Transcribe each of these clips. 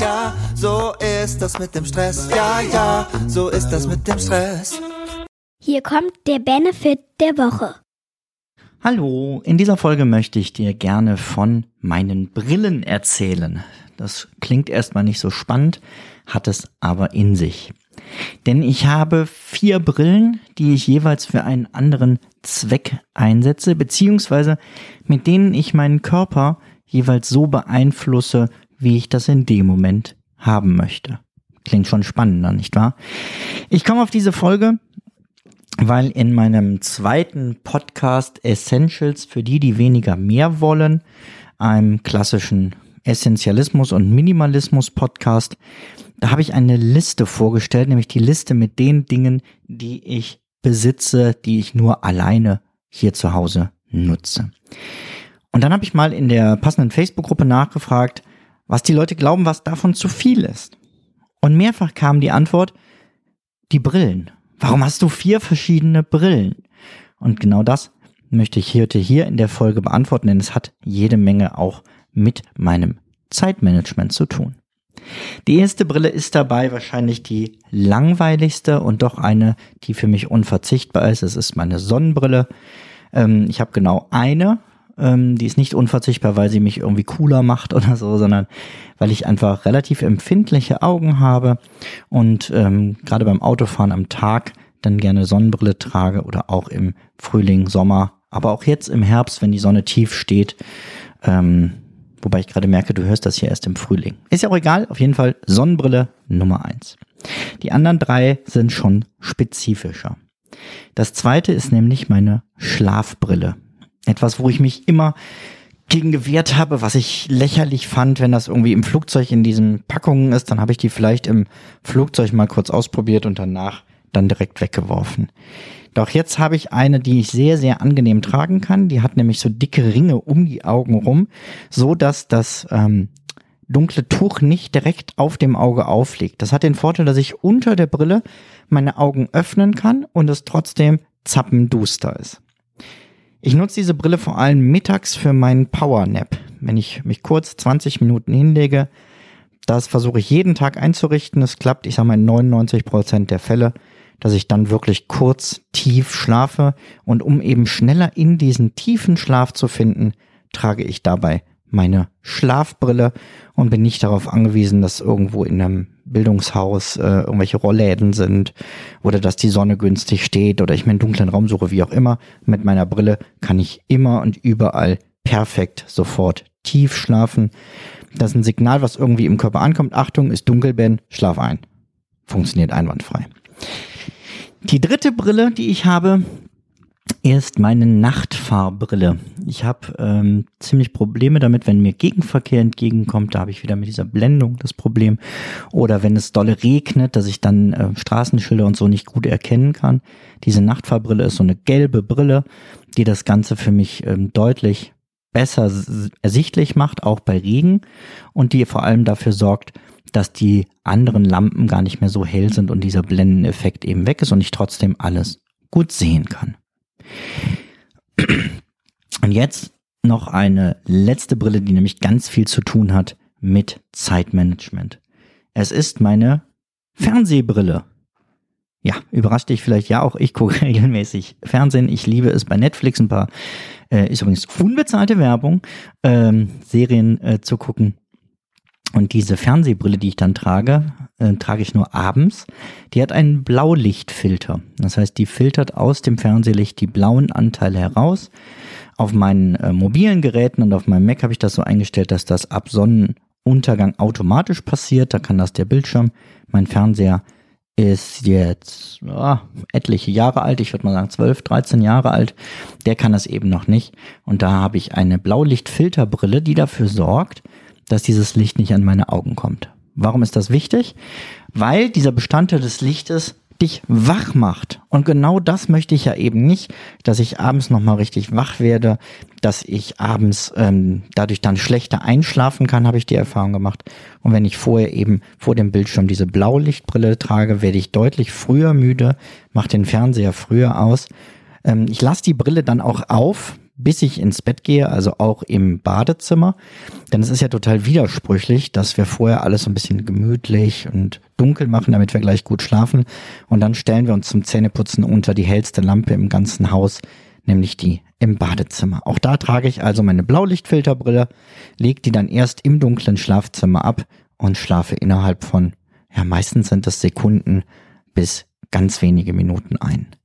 ja, so ist das mit dem Stress. Ja, ja, so ist das mit dem Stress. Hier kommt der Benefit der Woche. Hallo, in dieser Folge möchte ich dir gerne von meinen Brillen erzählen. Das klingt erstmal nicht so spannend, hat es aber in sich. Denn ich habe vier Brillen, die ich jeweils für einen anderen Zweck einsetze, beziehungsweise mit denen ich meinen Körper jeweils so beeinflusse, wie ich das in dem Moment haben möchte. Klingt schon spannender, nicht wahr? Ich komme auf diese Folge, weil in meinem zweiten Podcast Essentials für die, die weniger mehr wollen, einem klassischen Essentialismus und Minimalismus Podcast, da habe ich eine Liste vorgestellt, nämlich die Liste mit den Dingen, die ich besitze, die ich nur alleine hier zu Hause nutze. Und dann habe ich mal in der passenden Facebook-Gruppe nachgefragt, was die Leute glauben, was davon zu viel ist. Und mehrfach kam die Antwort, die Brillen. Warum hast du vier verschiedene Brillen? Und genau das möchte ich heute hier in der Folge beantworten, denn es hat jede Menge auch mit meinem Zeitmanagement zu tun. Die erste Brille ist dabei wahrscheinlich die langweiligste und doch eine, die für mich unverzichtbar ist. Es ist meine Sonnenbrille. Ähm, ich habe genau eine. Ähm, die ist nicht unverzichtbar, weil sie mich irgendwie cooler macht oder so, sondern weil ich einfach relativ empfindliche Augen habe und ähm, gerade beim Autofahren am Tag dann gerne Sonnenbrille trage oder auch im Frühling, Sommer, aber auch jetzt im Herbst, wenn die Sonne tief steht. Ähm, Wobei ich gerade merke, du hörst das hier erst im Frühling. Ist ja auch egal, auf jeden Fall Sonnenbrille Nummer eins. Die anderen drei sind schon spezifischer. Das zweite ist nämlich meine Schlafbrille. Etwas, wo ich mich immer gegen gewehrt habe, was ich lächerlich fand, wenn das irgendwie im Flugzeug in diesen Packungen ist, dann habe ich die vielleicht im Flugzeug mal kurz ausprobiert und danach dann direkt weggeworfen. Doch jetzt habe ich eine, die ich sehr, sehr angenehm tragen kann. Die hat nämlich so dicke Ringe um die Augen rum, so dass das ähm, dunkle Tuch nicht direkt auf dem Auge aufliegt. Das hat den Vorteil, dass ich unter der Brille meine Augen öffnen kann und es trotzdem zappenduster ist. Ich nutze diese Brille vor allem mittags für meinen Power Nap. Wenn ich mich kurz 20 Minuten hinlege, das versuche ich jeden Tag einzurichten. Es klappt, ich sage mal, in 99 Prozent der Fälle dass ich dann wirklich kurz tief schlafe und um eben schneller in diesen tiefen Schlaf zu finden, trage ich dabei meine Schlafbrille und bin nicht darauf angewiesen, dass irgendwo in einem Bildungshaus äh, irgendwelche Rollläden sind oder dass die Sonne günstig steht oder ich mir einen dunklen Raum suche, wie auch immer. Mit meiner Brille kann ich immer und überall perfekt sofort tief schlafen. Das ist ein Signal, was irgendwie im Körper ankommt. Achtung, ist dunkel, Ben, schlaf ein. Funktioniert einwandfrei. Die dritte Brille, die ich habe, ist meine Nachtfahrbrille. Ich habe ähm, ziemlich Probleme damit, wenn mir Gegenverkehr entgegenkommt. Da habe ich wieder mit dieser Blendung das Problem. Oder wenn es dolle regnet, dass ich dann äh, Straßenschilder und so nicht gut erkennen kann. Diese Nachtfahrbrille ist so eine gelbe Brille, die das Ganze für mich ähm, deutlich besser ersichtlich macht, auch bei Regen. Und die vor allem dafür sorgt, dass die anderen Lampen gar nicht mehr so hell sind und dieser Blendeneffekt eben weg ist und ich trotzdem alles gut sehen kann. Und jetzt noch eine letzte Brille, die nämlich ganz viel zu tun hat mit Zeitmanagement. Es ist meine Fernsehbrille. Ja, überrascht dich vielleicht ja auch. Ich gucke regelmäßig Fernsehen. Ich liebe es bei Netflix ein paar, äh, ist übrigens unbezahlte Werbung, ähm, Serien äh, zu gucken. Und diese Fernsehbrille, die ich dann trage, äh, trage ich nur abends. Die hat einen Blaulichtfilter. Das heißt, die filtert aus dem Fernsehlicht die blauen Anteile heraus. Auf meinen äh, mobilen Geräten und auf meinem Mac habe ich das so eingestellt, dass das ab Sonnenuntergang automatisch passiert. Da kann das der Bildschirm. Mein Fernseher ist jetzt oh, etliche Jahre alt, ich würde mal sagen 12, 13 Jahre alt, der kann das eben noch nicht. Und da habe ich eine Blaulichtfilterbrille, die dafür sorgt, dass dieses Licht nicht an meine Augen kommt. Warum ist das wichtig? Weil dieser Bestandteil des Lichtes dich wach macht. Und genau das möchte ich ja eben nicht, dass ich abends nochmal richtig wach werde, dass ich abends ähm, dadurch dann schlechter einschlafen kann, habe ich die Erfahrung gemacht. Und wenn ich vorher eben vor dem Bildschirm diese Blaulichtbrille trage, werde ich deutlich früher müde, mache den Fernseher früher aus. Ähm, ich lasse die Brille dann auch auf, bis ich ins Bett gehe, also auch im Badezimmer. Denn es ist ja total widersprüchlich, dass wir vorher alles so ein bisschen gemütlich und dunkel machen, damit wir gleich gut schlafen. Und dann stellen wir uns zum Zähneputzen unter die hellste Lampe im ganzen Haus, nämlich die im Badezimmer. Auch da trage ich also meine Blaulichtfilterbrille, lege die dann erst im dunklen Schlafzimmer ab und schlafe innerhalb von, ja meistens sind das Sekunden bis ganz wenige Minuten ein.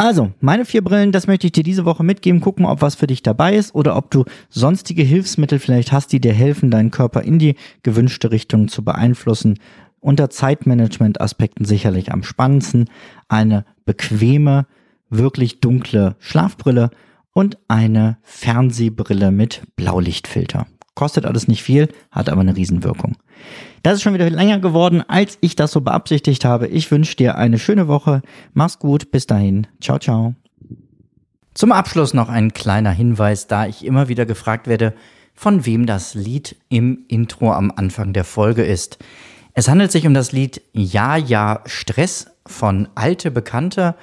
Also, meine vier Brillen, das möchte ich dir diese Woche mitgeben. Gucken, ob was für dich dabei ist oder ob du sonstige Hilfsmittel vielleicht hast, die dir helfen, deinen Körper in die gewünschte Richtung zu beeinflussen. Unter Zeitmanagement-Aspekten sicherlich am spannendsten eine bequeme, wirklich dunkle Schlafbrille und eine Fernsehbrille mit Blaulichtfilter. Kostet alles nicht viel, hat aber eine Riesenwirkung. Das ist schon wieder länger geworden, als ich das so beabsichtigt habe. Ich wünsche dir eine schöne Woche. Mach's gut. Bis dahin. Ciao, ciao. Zum Abschluss noch ein kleiner Hinweis, da ich immer wieder gefragt werde, von wem das Lied im Intro am Anfang der Folge ist. Es handelt sich um das Lied Ja, ja, Stress von Alte Bekannte